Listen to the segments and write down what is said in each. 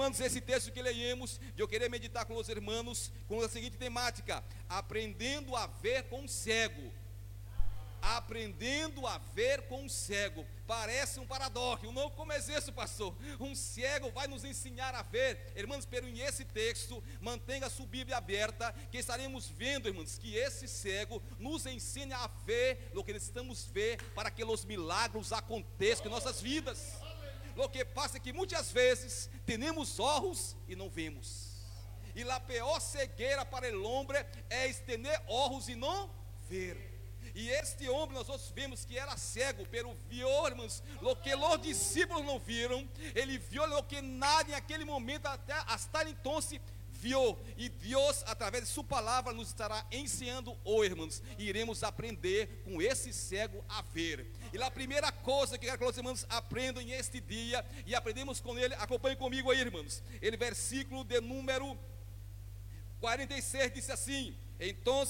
irmãos, esse texto que leemos, eu querer meditar com os irmãos com a seguinte temática: aprendendo a ver com cego. Aprendendo a ver com cego. Parece um paradoxo. Não como é isso, pastor? Um cego vai nos ensinar a ver. Irmãos, pero em esse texto, mantenha a sua Bíblia aberta, que estaremos vendo, irmãos, que esse cego nos ensina a ver o que necessitamos ver para que os milagres aconteçam em nossas vidas. O que passa é que muitas vezes temos olhos e não vemos. E a pior cegueira para o homem é ter olhos e não ver. E este homem, nós vimos que era cego, pero viu, irmãos, o que os discípulos não viram, ele viu o que nada em aquele momento, até hasta então, viu. E Deus, através de Sua palavra, nos estará ensinando hoje, irmãos. E iremos aprender com esse cego a ver. E a primeira coisa que quero que os irmãos aprendam neste dia, e aprendemos com ele, acompanhe comigo aí, irmãos. Ele, versículo de número 46, disse assim: Então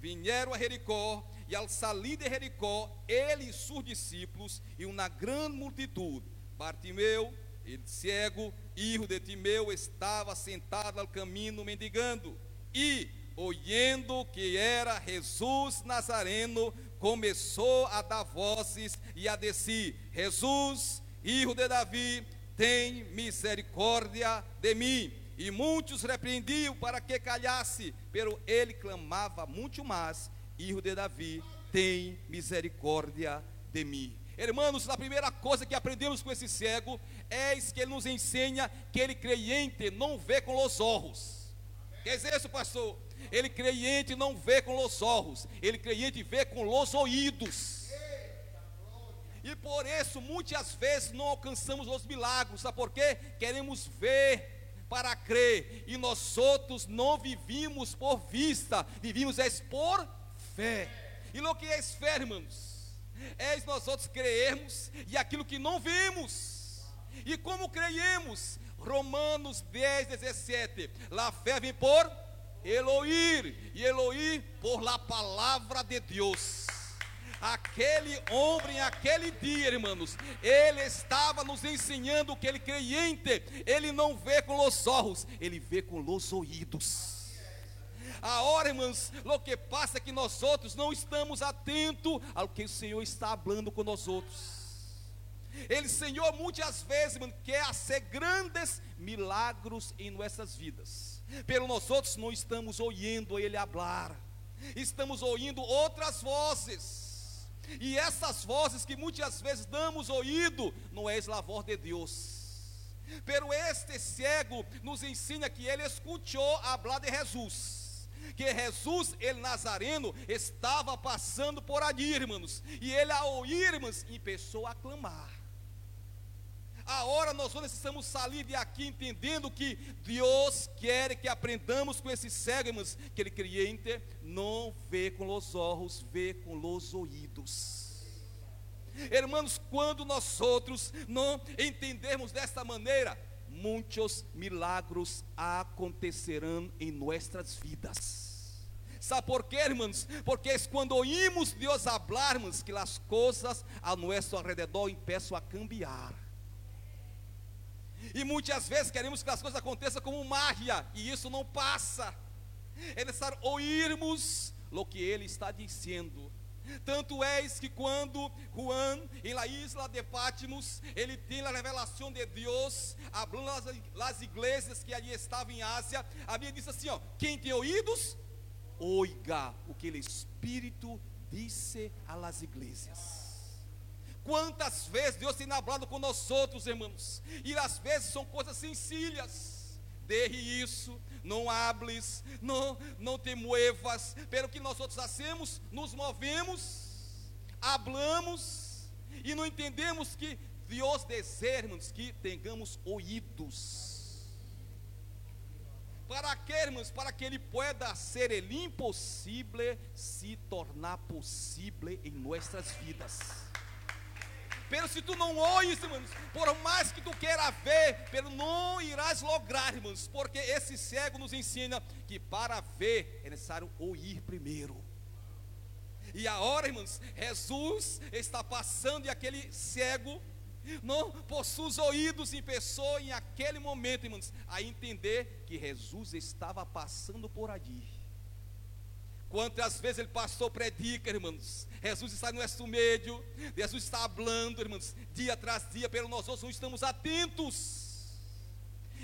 vieram a Jericó, e ao salir de Jericó, ele e seus discípulos, e uma grande multidão, Bartimeu, ele cego, filho de Timeu, estava sentado ao caminho mendigando, e, olhando que era Jesus Nazareno, começou a dar vozes e a dizer: Jesus, filho de Davi, tem misericórdia de mim. E muitos repreendiam para que calhasse, pero ele clamava muito mais: Filho de Davi, tem misericórdia de mim. Irmãos, a primeira coisa que aprendemos com esse cego é que ele nos ensina que ele crente não vê com os olhos. Quer dizer isso, pastor? Ele crente não vê com os olhos, ele crente vê com os ouvidos. E por isso, muitas vezes, não alcançamos os milagres, sabe por quê? Queremos ver para crer, e nós outros não vivimos por vista, vivimos é por fé. E o que é fé, irmãos? É nós outros crermos e aquilo que não vimos. E como creiemos? Romanos 10, 17. La fé vem por Eloir, e Eloir por la palavra de Deus. Aquele homem, aquele dia, irmãos, ele estava nos ensinando que ele crente, ele não vê com os olhos, ele vê com os ouvidos. A hora, irmãos, o que passa é que nós outros não estamos atentos ao que o Senhor está falando com nós outros. Ele, Senhor, muitas vezes, irmão, quer fazer grandes milagros em nossas vidas. Pelo nós outros não estamos ouvindo Ele falar, estamos ouvindo outras vozes. E essas vozes que muitas vezes damos ouvido, não é a voz de Deus. Pero este cego nos ensina que ele escutou a falar de Jesus que Jesus, ele Nazareno, estava passando por ali, irmãos, e ele, ao ouvir, irmãos, começou a clamar. A hora nós precisamos sair de aqui entendendo que Deus quer que aprendamos com esse cego, irmãos, que ele cliente não vê com os olhos, vê com os ouvidos. Irmãos, quando nós outros não entendermos desta maneira, muitos milagros acontecerão em nossas vidas. Sabe por quê, irmãos? Porque é quando oímos Deus falar, irmãos, que as coisas ao nosso redor começam a cambiar. E muitas vezes queremos que as coisas aconteçam como mágia, e isso não passa. É necessário ouvirmos o que ele está dizendo. Tanto é que quando Juan, em la isla de Patmos, ele tem a revelação de Deus, hablando as igrejas que ali estavam em Ásia, a Bíblia diz assim: ó, quem tem ouvidos, oiga o que o Espírito disse às igrejas. Quantas vezes Deus tem falado com nós outros, irmãos, e às vezes são coisas sencillas. Derre isso, não hables, não, não te muevas, pelo que nós outros hacemos, nos movemos, hablamos e não entendemos que Deus deseja, que tenhamos ouídos para que, irmãos? Para que ele pueda ser el impossível se tornar possível em nossas vidas. Pero se tu não ouves, irmãos, por mais que tu queira ver, pero não irás lograr, irmãos, porque esse cego nos ensina que para ver é necessário ouvir primeiro. E a hora, irmãos, Jesus está passando e aquele cego não por seus ouvidos em pessoa em aquele momento, irmãos, a entender que Jesus estava passando por ali. Quantas vezes ele passou, predica, irmãos. Jesus está no nosso meio, Jesus está falando, irmãos, dia tras dia, pelo nós outros não estamos atentos,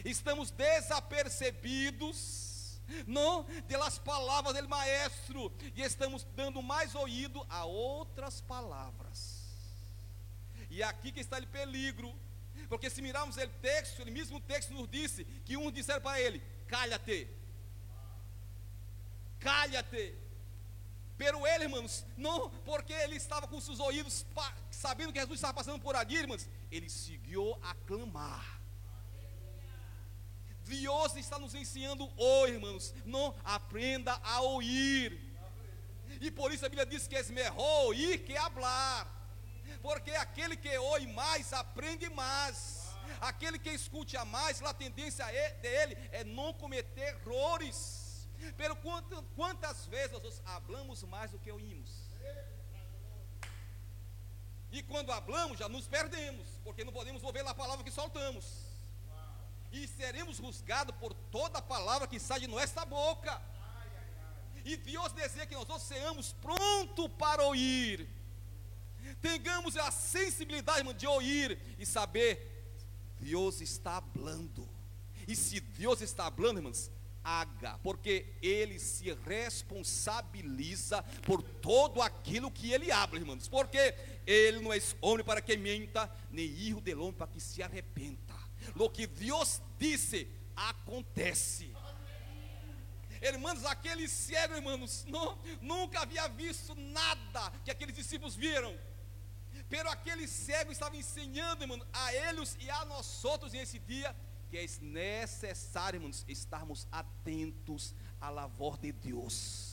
estamos desapercebidos, não, pelas palavras do Maestro, e estamos dando mais ouído a outras palavras. E aqui que está o peligro, porque se mirarmos o texto, ele mesmo texto nos disse que uns disseram para ele: calha-te, calha-te. Pero ele, irmãos, não, porque ele estava com seus ouvidos, sabendo que Jesus estava passando por ali, irmãos, ele seguiu a clamar. Deus está nos ensinando hoje, irmãos, não aprenda a ouvir. E por isso a Bíblia diz que é melhor ouvir que hablar porque aquele que ouve mais aprende mais. Aquele que escute a mais, a tendência dele é não cometer errores. Pelo quanto, quantas vezes nós falamos mais do que ouvimos? E quando hablamos, já nos perdemos, porque não podemos ouvir a palavra que soltamos. E seremos julgados por toda a palavra que sai de nossa boca. E Deus deseja que nós sejamos prontos para ouvir tenhamos a sensibilidade de ouvir e saber, Deus está falando. E se Deus está falando, irmãos, haga, porque Ele se responsabiliza por todo aquilo que Ele habla, irmãos, porque Ele não é homem para que minta, nem filho de homem para que se arrependa. Lo que Deus disse, acontece. Irmãos, aquele cego, irmãos, não, nunca havia visto nada que aqueles discípulos viram. Pero aquele cego estava ensinando, irmão, a eles e a nós outros nesse dia, que é necessário, irmãos, estarmos atentos à voz de Deus.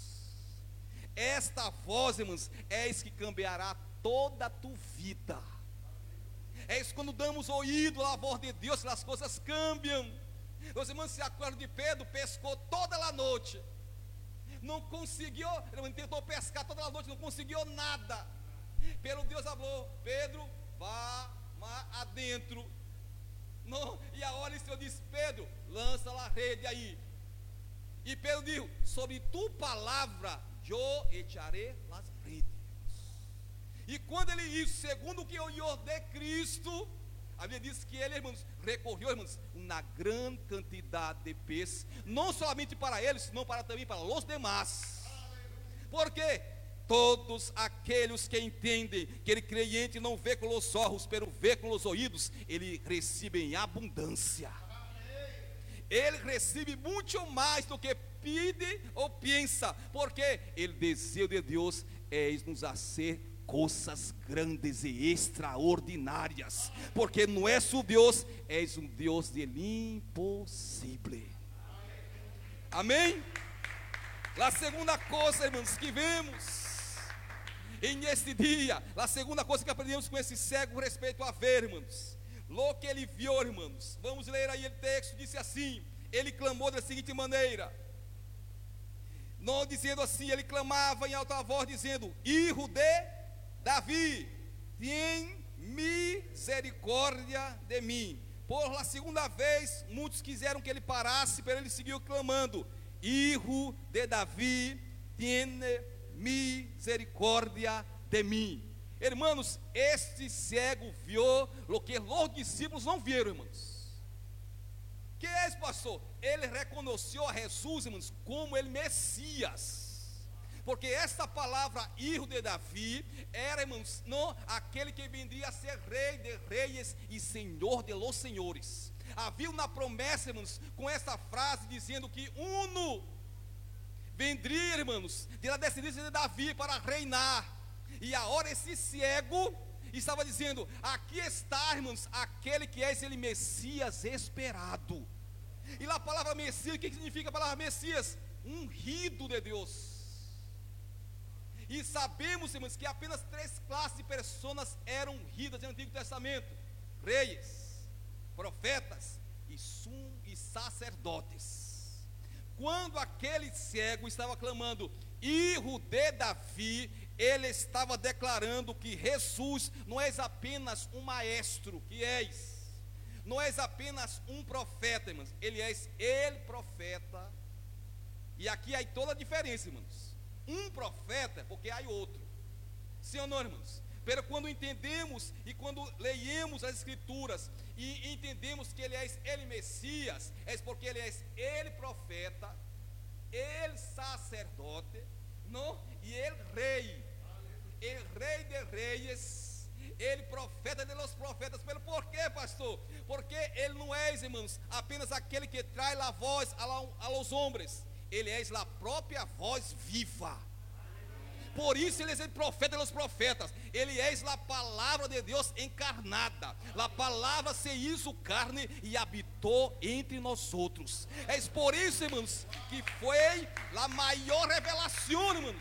Esta voz, irmãos, é isso que cambiará toda a tua vida. É isso quando damos ouído à voz de Deus, as coisas cambiam. Os irmãos se acordam de Pedro, pescou toda a noite. Não conseguiu, ele tentou pescar toda a noite, não conseguiu nada pelo Deus falou, Pedro, vá adentro. Não, e a hora o Senhor disse, Pedro, lança a rede aí. E Pedro disse, sobre tu palavra, eu echarei as redes. E quando ele isso, segundo o que eu de Cristo, a Bíblia diz que ele, irmãos, recorreu, irmãos, uma grande quantidade de peixes, não somente para eles, senão para também para os demais. Por quê? Todos aqueles que entendem que ele crente não vê com os olhos, pero vê com os ouvidos, ele recebe em abundância. Ele recebe muito mais do que pede ou pensa, porque ele desejo de Deus é nos fazer coisas grandes e extraordinárias, porque nosso Deus é um Deus de impossível. Amém? A segunda coisa, irmãos, que vemos e nesse dia, a segunda coisa que aprendemos com esse cego respeito a ver, irmãos. Lo que ele viu, irmãos. Vamos ler aí o texto, disse assim: Ele clamou da seguinte maneira. Não dizendo assim, ele clamava em alta voz, dizendo: Hijo de Davi, tem misericórdia de mim. Por a segunda vez, muitos quiseram que ele parasse, mas ele seguiu clamando: Hijo de Davi, tem misericórdia de mim. Irmãos, este cego viu o que os discípulos não viram, irmãos. Que é esse pastor? Ele reconheceu a Jesus, irmãos, como ele Messias. Porque esta palavra, hijo de Davi, era, irmãos, não aquele que viria a ser rei de reis e senhor de los senhores. Havia uma promessa, irmãos, com essa frase dizendo que uno vendria, irmãos, de la descendência de Davi para reinar. E agora esse cego estava dizendo: Aqui está, irmãos, aquele que é esse Messias esperado. E lá a palavra Messias, o que significa a palavra Messias? Ungido de Deus. E sabemos, irmãos, que apenas três classes de pessoas eram ungidas no Antigo Testamento: reis, profetas e, sum, e sacerdotes quando aquele cego estava clamando, Hijo de Davi, ele estava declarando que Jesus não és apenas um maestro, que és, não és apenas um profeta, irmãos, ele és ele profeta. E aqui há toda a diferença, irmãos. Um profeta, porque há outro. Sim ou não, irmãos? Quando entendemos e quando leemos as escrituras e entendemos que ele é ele Messias, é porque ele é ele profeta, ele sacerdote, não? E ele rei el rei de reis, ele profeta de los profetas. Pelo porquê, pastor? Porque ele não é, irmãos, apenas aquele que traz a voz a los homens. Ele é a própria voz viva. Por isso ele é profeta dos profetas. Ele é a palavra de Deus encarnada. A palavra se hizo carne e habitou entre nós outros. É por isso, irmãos, que foi a maior revelação, irmãos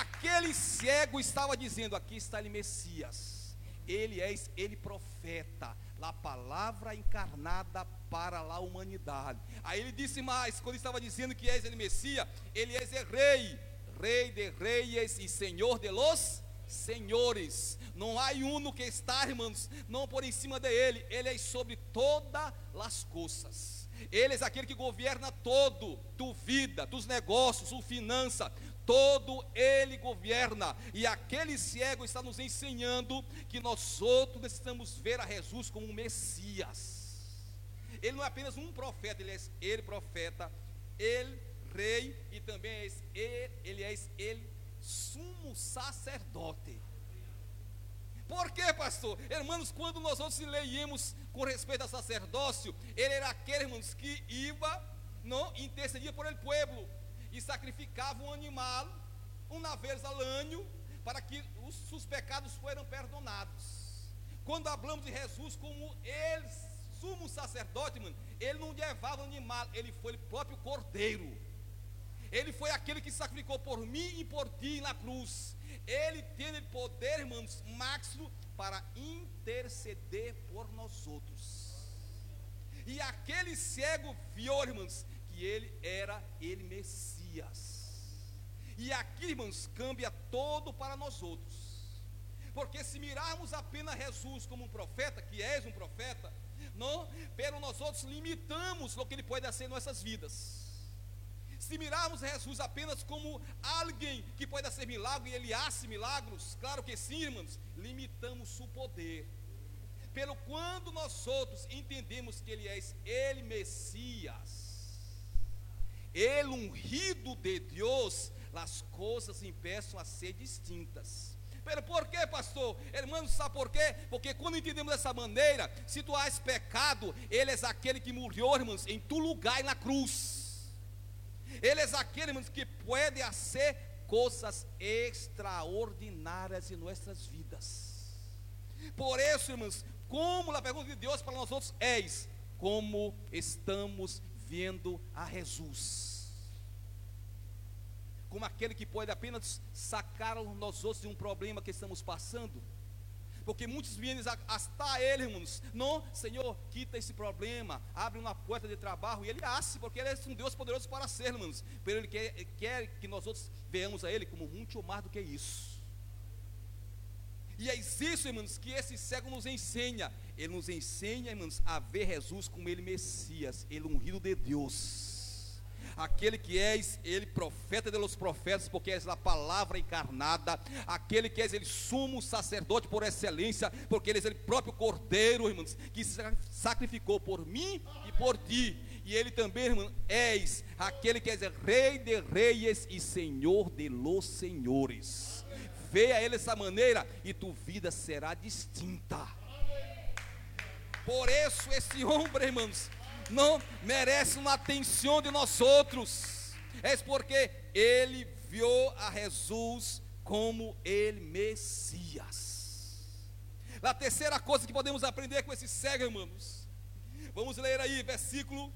Aquele cego estava dizendo: Aqui está ele, Messias. Ele é ele profeta, a palavra encarnada para a humanidade. Aí ele disse mais, quando estava dizendo que és ele Messias, ele és rei, rei de reis e senhor de los senhores. Não há um que está, irmãos, não por em cima de ele, ele é sobre todas as coisas. Ele é aquele que governa todo, tu vida, tus negócios, tu finança, todo ele governa. E aquele cego está nos ensinando que nós outros necessitamos ver a Jesus como um Messias. Ele não é apenas um profeta, ele é ele profeta, ele rei e também é ele, é ele sumo sacerdote. Por quê, pastor? Irmãos, quando nós outros leímos com respeito ao sacerdócio, ele era aquele, irmãos, que ia, não, intercedia por ele povo e sacrificava um animal ao ano para que os, os pecados foram perdonados. Quando falamos de Jesus como ele, sumo sacerdote, mano, ele não levava animal, ele foi o próprio cordeiro. Ele foi aquele que sacrificou por mim e por ti na cruz. Ele tem poder, irmãos, máximo para interceder por nós outros. E aquele cego viu, irmãos, que ele era ele Messias. E aqui, irmãos, cambia todo para nós outros. Porque se mirarmos apenas Jesus como um profeta, que és um profeta, não, pero nós outros limitamos o que ele pode fazer em nossas vidas. Se mirarmos Jesus apenas como alguém que pode fazer milagre e ele hace milagros, claro que sim, irmãos, limitamos o poder. Pelo quando nós outros entendemos que ele é ele Messias, ele ungido de Deus, as coisas empeçam a ser distintas. Pero por quê, pastor? Irmãos, sabe por quê? Porque quando entendemos dessa maneira, se tu has pecado, Ele é aquele que morreu, irmãos, em tu lugar e na cruz. Ele é aquele, irmãos, que pode fazer coisas extraordinárias em nossas vidas. Por isso, irmãos, como a pergunta de Deus para nós outros é: como estamos vendo a Jesus. Como aquele que pode apenas sacar nós outros de um problema que estamos passando. Porque muitos vêm a ele, irmãos. Não, Senhor, quita esse problema, abre uma porta de trabalho. E ele hace, porque ele é um Deus poderoso para ser, irmãos. Pero ele quer, quer que nós outros veamos a ele como muito mais do que isso. E é isso, irmãos, que esse cego nos ensina. Ele nos ensina, irmãos, a ver Jesus como ele Messias, ele ungido de Deus. Aquele que és ele profeta de los profetas, porque és a palavra encarnada, aquele que és ele sumo sacerdote por excelência, porque ele és ele próprio cordeiro, irmãos, que se sacrificou por mim e por ti. E ele também, irmão, és aquele que és rei de reis e senhor de los senhores. Veja ele dessa maneira e tua vida será distinta. Por isso, esse homem, irmãos, não merece uma atenção de nós outros. É porque ele viu a Jesus como ele Messias. A terceira coisa que podemos aprender com esse cego, irmãos. Vamos ler aí, versículo,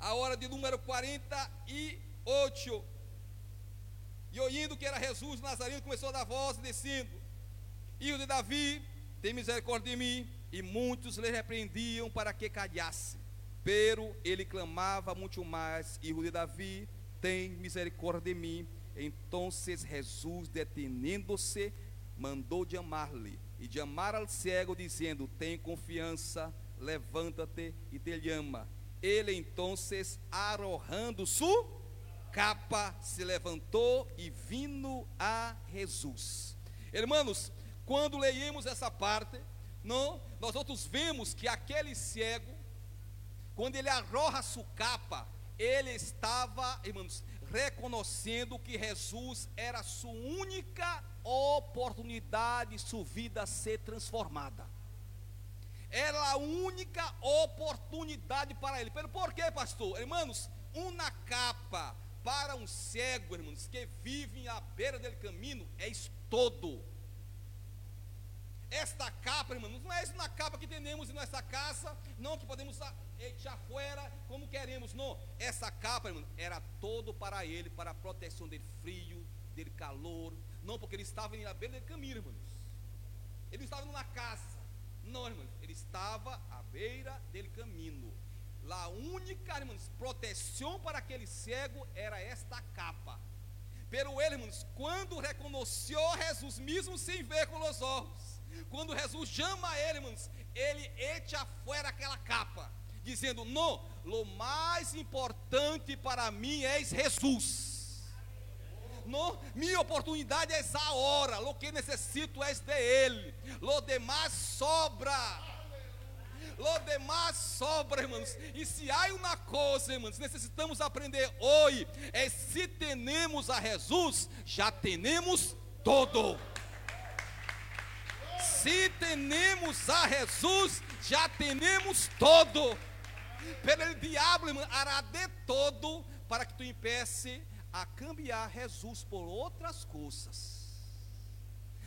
a hora de número 48. E ouvindo que era Jesus Nazareno, começou a dar voz, descendo. Filho de Davi, tem misericórdia de mim. E muitos lhe repreendiam para que calhasse. Pero ele clamava muito mais: Filho de Davi, tem misericórdia de mim. Então Jesus, deteniendo-se, mandou chamar-lhe e chamar ao cego, dizendo: Tem confiança, levanta-te e te llama. Ele então, arrojando sua capa, se levantou e vindo a Jesus. Irmãos, quando leímos essa parte, não, nós outros vemos que aquele cego, quando ele arroja sua capa, ele estava, irmãos, reconhecendo que Jesus era a sua única oportunidade de sua vida ser transformada. Era a única oportunidade para ele. Pelo porquê, pastor? Irmãos, uma capa para um cego, irmãos, que vive à beira do caminho, é todo. Esta capa, irmãos, não é uma capa que temos em nossa casa, não que podemos echar fora como queremos, não. Essa capa, irmão, era todo para ele, para a proteção dele frio, dele calor, não porque ele estava na beira do caminho, irmãos. Ele não estava numa casa, não, irmãos, ele estava à beira do caminho. A única, irmãos, proteção para aquele cego era esta capa. Pero ele, irmãos, quando reconheceu Jesus mesmo sem ver com os olhos, quando Jesus chama ele, irmãos, ele echa fora aquela capa, dizendo: Não, o mais importante para mim é Jesus. Não, minha oportunidade é essa hora, o que necessito é de Ele, lo demais sobra. Lo demais sobra, irmãos. E se há uma coisa, irmãos, necessitamos aprender hoje, é se temos a Jesus, já temos todo. Se temos a Jesus, já temos todo. Pelo diabo, hará de todo para que tu impece a cambiar Jesus por outras coisas.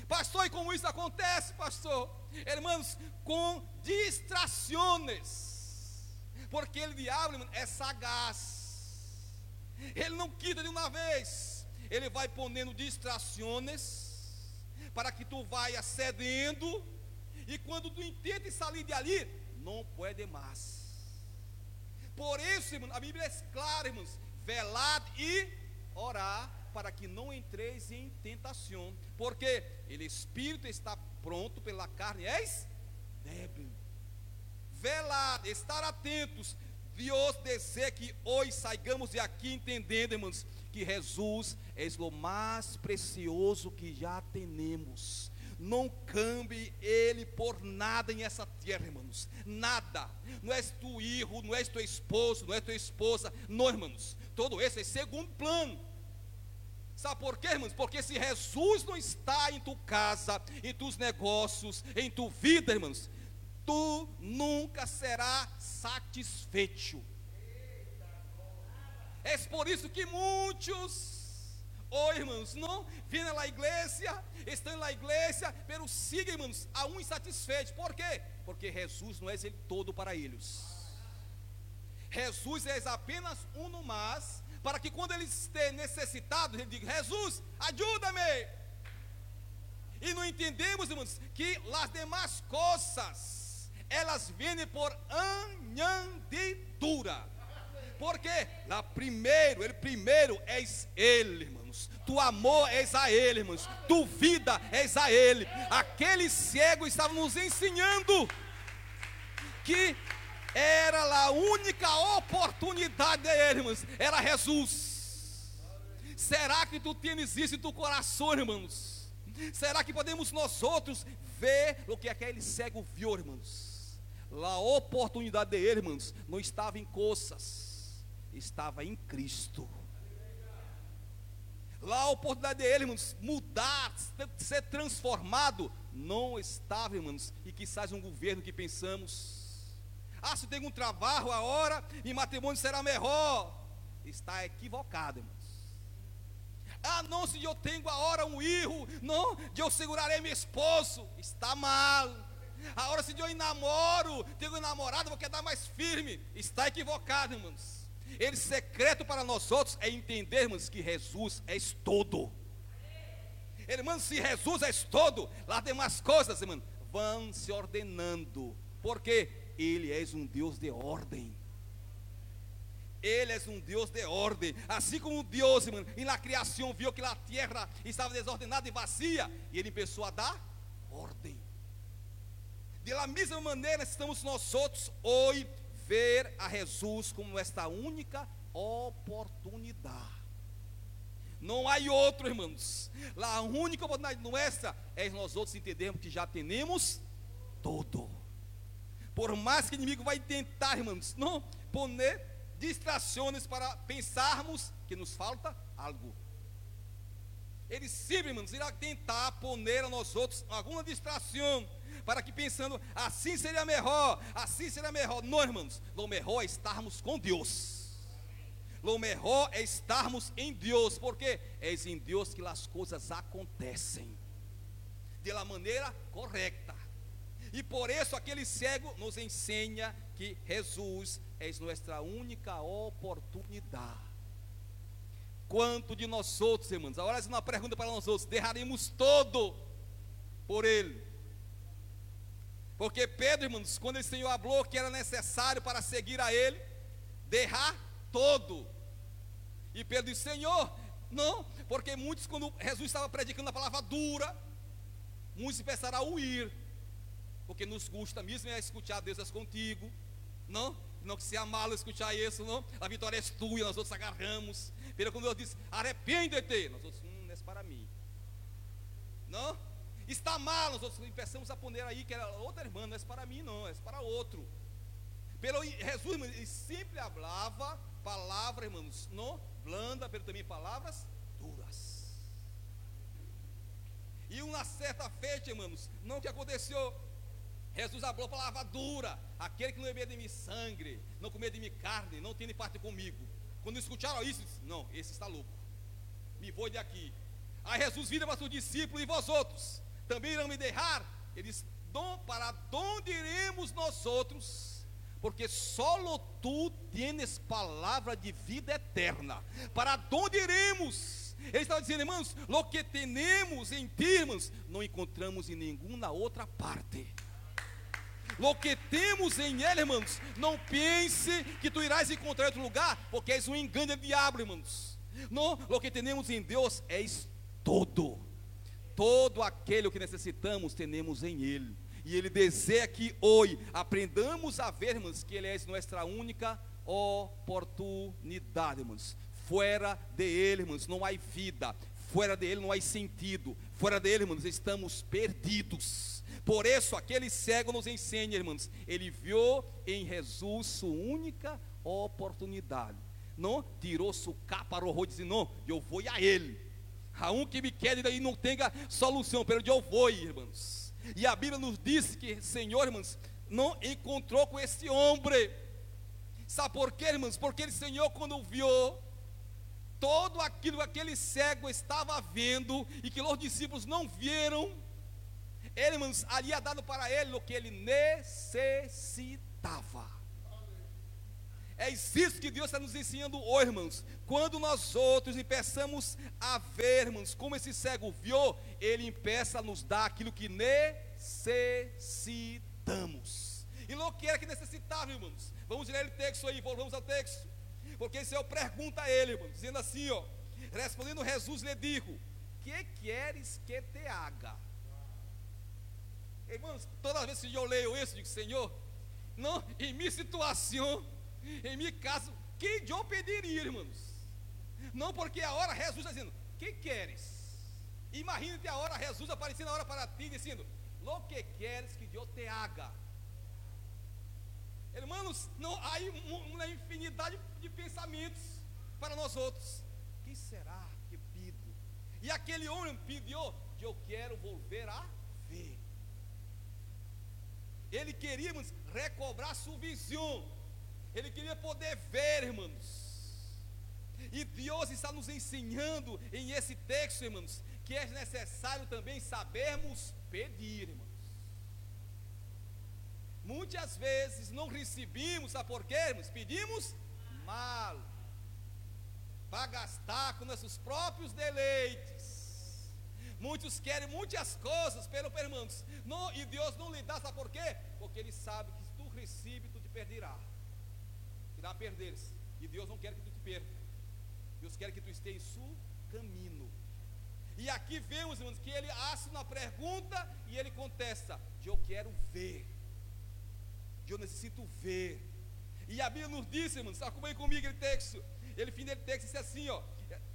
Pastor, e como isso acontece, pastor? Irmãos, com distrações. Porque ele, diabo, irmão, é sagaz. Ele não quita de uma vez. Ele vai ponendo distrações para que tu vá cedendo, e quando tu intentes sair de ali, não pode mais. Por isso, irmão, a Bíblia é clara, irmãos, velad e orar para que não entreis em tentação, porque o espírito está pronto pela carne, és débil. Velad, estar atentos. Deus deseja que hoje saigamos de aqui entendendo, irmãos, que Jesus é o mais precioso que já temos. Não cambie ele por nada em essa terra, irmãos. Nada. Não és tu filho, não és teu esposo, não é tua esposa. Não, irmãos. Todo esse é segundo plano. Sabe por quê, irmãos? Porque se Jesus não está em tua casa, em tus negócios, em tua vida, irmãos, tu nunca será satisfeito. É por isso que muitos, oh irmãos, não vêm na igreja, estão na igreja, pero sigam, irmãos, a um insatisfeito. Por quê? Porque Jesus não é ele todo para eles. Jesus é apenas um no mais, para que quando eles estejam necessitados, ele diga: Jesus, ajuda-me. E não entendemos, irmãos, que as demais coisas, elas vêm por anhandidura. Porque lá primeiro, ele primeiro és ele, irmãos. Tu amor és a ele, irmãos. Tu vida és a ele. Aquele cego estava nos ensinando que era a única oportunidade dele, irmãos. Era Jesus. Será que tu tens isso em tu coração, irmãos? Será que podemos nós outros ver o que aquele cego viu, irmãos? A oportunidade dele, irmãos, não estava em coisas estava em Cristo. Lá a oportunidade dele, irmãos, mudar, ser transformado, não estava, irmãos, e quizás um governo que pensamos, ah, se tem um trabalho a hora, e matrimônio será melhor, está equivocado, irmãos. Ah, não, se eu tenho a hora um erro, não, de eu segurarei meu esposo, está mal. A hora se eu namoro, tenho um namorado, vou quedar mais firme, está equivocado, irmãos. Ele secreto para nós outros é entendermos que Jesus é todo. Irmãos, se Jesus é todo, lá umas coisas, irmão, vão se ordenando, porque Ele é um Deus de ordem. Ele é um Deus de ordem. Assim como Deus, irmão, em la criação viu que a terra estava desordenada e vazia, e ele pensou a dar ordem. De la mesma maneira estamos nós outros hoje ver a Jesus como esta única oportunidade. Não há outro, irmãos. A única oportunidade nossa é nós outros entendermos que já temos todo. Por mais que o inimigo vai tentar, irmãos, não poner distrações para pensarmos que nos falta algo. Ele sempre, irmãos, irá tentar poner a nós outros alguma distração para que pensando assim seria melhor, assim seria melhor. Não, irmãos, o melhor é estarmos com Deus. O melhor é estarmos em Deus, porque é em Deus que as coisas acontecem de la maneira correta. E por isso aquele cego nos ensina que Jesus é nossa única oportunidade. Quanto de nós outros, irmãos? Agora é uma pergunta para nós outros: derraremos todo por Ele. Porque Pedro, irmãos, quando o Senhor falou que era necessário para seguir a Ele, derrar todo. E Pedro disse: Senhor, não, porque muitos, quando Jesus estava predicando a palavra dura, muitos pensaram a huir, porque nos custa mesmo é escutar Deus contigo, não? Não que se amá-lo escutar isso, não? A vitória é tua, nós outros agarramos. Pero quando Deus diz, arrepende-te, nós outros, hum, não é para mim. Não? Está mal, nós outros começamos a poner aí que era outra irmã, não é para mim, não, é para outro. Pelo Jesus, ele sempre falava palavras, irmãos, não blanda, mas também palavras duras. E uma certa feita, irmãos, não que aconteceu. Jesus falou palavra dura. Aquele que não bebia de mim sangue, não comer de mim carne, não tem parte comigo. Quando escutaram isso, disse, não, esse está louco. Me vou de aqui. Aí Jesus vira para os discípulos e vós outros também irão me deixar. Eles para onde iremos nós outros? Porque só tu tens palavra de vida eterna. Para onde iremos? Ele estava dizendo, irmãos, lo que temos em ti, irmãos, não encontramos em nenhuma outra parte. Lo que temos em Ele, irmãos, não pense que tu irás encontrar em outro lugar, porque és um engano do diabo, irmãos. Não, lo que temos em Deus é todo. Todo aquele que necessitamos, temos em Ele. E Ele deseja que hoje aprendamos a ver, irmãos, que Ele é nossa única oportunidade, irmãos. Fora de Ele, irmãos, não há vida. Fora de Ele não há sentido. Fora dele, irmãos, estamos perdidos. Por isso, aquele cego nos ensina, irmãos, ele viu em Jesus sua única oportunidade. Não tirou sua capa, arrojou e disse: Não, eu vou a ele. A um que me quer, e não tenha solução, pelo eu vou, irmãos. E a Bíblia nos diz que, Senhor, irmãos, não encontrou com esse homem. Sabe por quê, irmãos? Porque o Senhor, quando viu todo aquilo que aquele cego estava vendo e que os discípulos não viram, ele, irmãos, havia dado para ele o que ele necessitava. É isso que Deus está nos ensinando hoje, irmãos. Quando nós outros empeçamos a ver, irmãos, como esse cego viu, ele empeça a nos dar aquilo que necessitamos. E o que era que necessitava, irmãos? Vamos ler o texto aí, volvamos ao texto. Porque o Senhor pergunta a ele, irmãos, dizendo assim, ó. Respondendo Jesus lhe dijo: Que queres que te haga? Irmãos, toda vez que eu leio isso, eu digo, Senhor, não, em minha situação, em meu caso, quem eu pediria, irmãos? Não porque a hora Jesus está dizendo, que queres? Imagina-te a hora Jesus aparecendo a hora para ti, dizendo, lo que queres que eu te haga? Irmãos, não há uma infinidade de pensamentos para nós outros. que será que pido? E aquele homem pediu, eu quero volver a ver. Ele queria, irmãos, recobrar sua visão. Ele queria poder ver, irmãos. E Deus está nos ensinando em esse texto, irmãos, que é necessário também sabermos pedir, irmãos. Muitas vezes não recebemos, sabe por quê, irmãos? Pedimos mal, para gastar com nossos próprios deleites. Muitos querem muitas coisas, pelo irmãos. Não, e Deus não lhe dá, sabe por quê? Porque Ele sabe que se tu recebe, tu te perderá. Irá perder-se. E Deus não quer que tu te perca. Deus quer que tu esteja em seu caminho. E aqui vemos, irmãos, que ele acha uma pergunta e ele contesta: Eu quero ver. Eu necessito ver. E a Bíblia nos diz, irmãos, acompanhe comigo aquele texto. Ele, fim dele texto, disse assim: ó,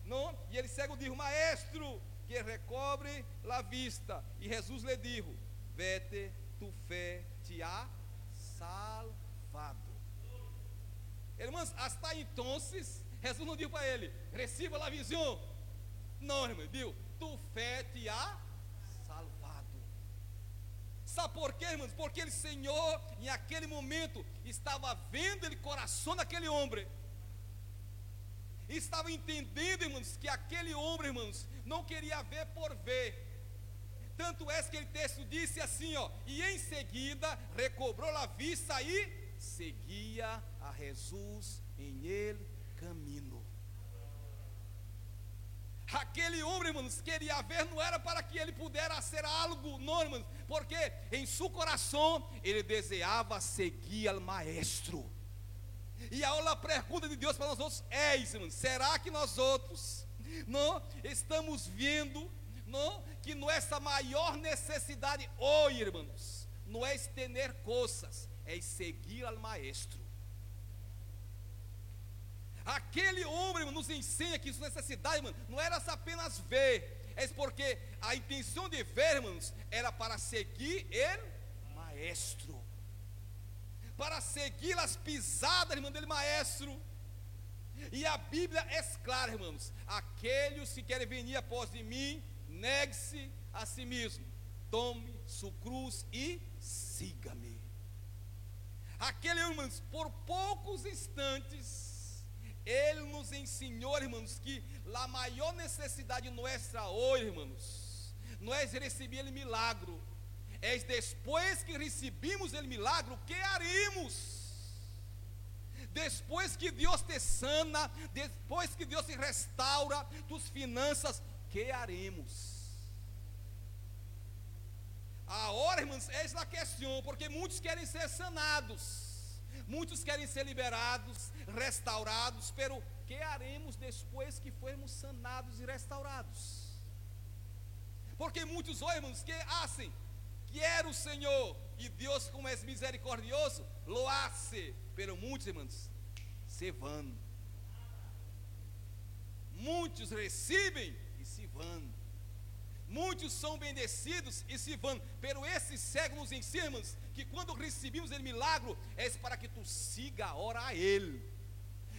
não, e ele cego diz: Maestro, que recobre a vista. E Jesus lhe disse: Vete, tu fé te ha salvado. Irmãos, hasta então, Jesus não disse para ele: Receba a visão. Não, irmão, viu? Tu fé te ha salvado. Sabe por quê, irmãos? Porque ele, Senhor, em aquele momento, estava vendo o coração daquele homem estava entendendo, irmãos, que aquele homem, irmãos, não queria ver por ver. Tanto é que aquele texto disse assim, ó, e em seguida recobrou a vista e seguia a Jesus em ele caminho. Aquele homem, irmãos, queria ver, não era para que ele pudesse ser algo, não, irmãos, porque em seu coração ele desejava seguir ao maestro. E a pergunta de Deus para nós outros é, irmãos, será que nós outros não estamos vendo não, que nossa maior necessidade hoje, irmãos, não é estender coisas, é seguir ao maestro. Aquele homem nos ensina que sua necessidade, irmão, não era apenas ver, é porque a intenção de ver, irmãos, era para seguir o maestro para seguir as pisadas, irmão dele, maestro. E a Bíblia é clara, irmãos: aqueles que querem vir após de mim, negue-se a si mesmo, tome sua cruz e siga-me. Aquele, irmãos, por poucos instantes, ele nos ensinou, irmãos, que a maior necessidade nossa hoje, irmãos, não é receber milagre, é depois que recebemos o milagre, o que haremos? Depois que Deus te sana, depois que Deus te restaura tus finanças, que haremos? Agora, irmãos, é a questão, porque muitos querem ser sanados, muitos querem ser liberados, restaurados, pero que haremos depois que formos sanados e restaurados? Porque muitos, irmãos, que assim, Quero o Senhor, e Deus, como é misericordioso, lo hace, pero muitos, irmãos, se vão. Muitos recebem. Muitos são bendecidos e se vão. Pero esse cego nos ensina, irmãos, que quando recebemos o milagre, é para que tu siga hora a Ele.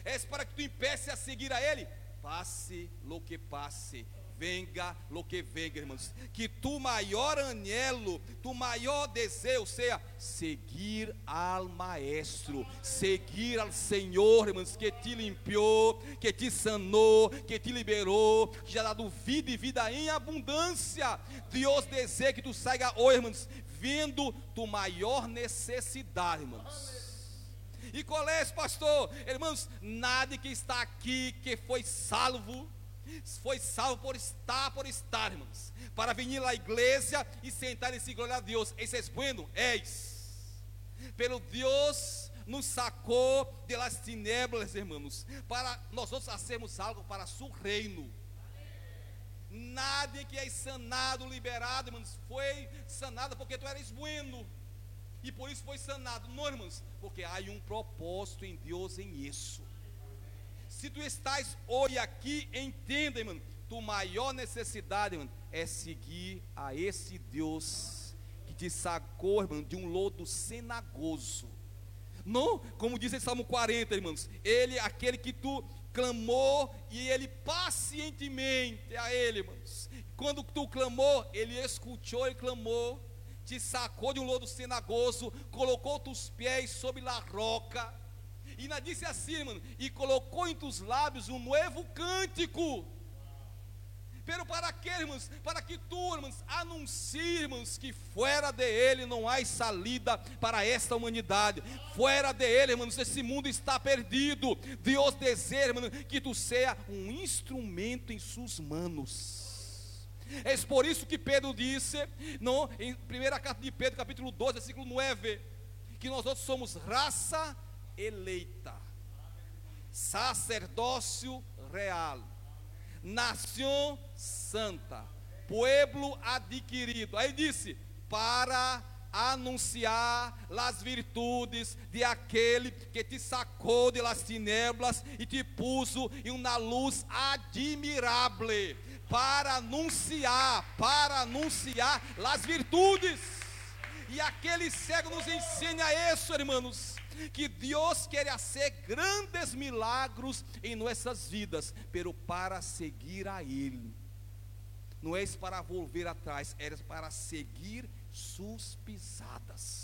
É para que tu empece a seguir a Ele. Passe lo que passe venga lo que venga, irmãos. Que tu maior anelo, tu maior desejo seja seguir ao Maestro, seguir ao Senhor, irmãos, que te limpiou, que te sanou, que te liberou, que já dado vida e vida em abundância. Deus deseja que tu saia hoje, irmãos, vendo tu maior necessidade, irmãos. E qual é pastor? Irmãos, nada que está aqui que foi salvo foi salvo por estar, por estar, irmãos, para vir à igreja e sentar e se glória a Deus. Esse é bueno, és. Pelo Deus nos sacou de las irmãos, para nós outros sermos algo para seu reino. Nada que é sanado, liberado, irmãos, foi sanado porque tu eres bueno. E por isso foi sanado. Não, irmãos, porque há um propósito em Deus em isso. Se tu estás hoje aqui, entenda, irmão, tua maior necessidade, irmão, é seguir a esse Deus que te sacou, irmão, de um lodo cenagoso. Não, como diz em Salmo 40, irmãos, ele, aquele que tu clamou e ele pacientemente a ele, irmãos. Quando tu clamou, ele escutou e clamou, te sacou de um lodo cenagoso, colocou tus pés sobre a roca e ainda disse assim, mano, e colocou em tus lábios um novo cântico. Pero para que, irmãos? Para que tu, irmãos, anuncies, que fora de Ele não há salida para esta humanidade. Fora de Ele, irmãos, esse mundo está perdido. Deus deseja, irmãos, que tu seja um instrumento em suas mãos. É por isso que Pedro disse, não, em primeira carta de Pedro, capítulo 12, versículo 9, que nós outros somos raça eleita, sacerdócio real, nação santa, pueblo adquirido. Aí disse: para anunciar as virtudes de aquele que te sacou de las tinieblas e te puso em uma luz admirável, para anunciar, para anunciar as virtudes. E aquele cego nos ensina isso, irmãos, que Deus quer fazer grandes milagros em nossas vidas, pero para seguir a Ele. Não é para volver atrás, é para seguir suas pisadas.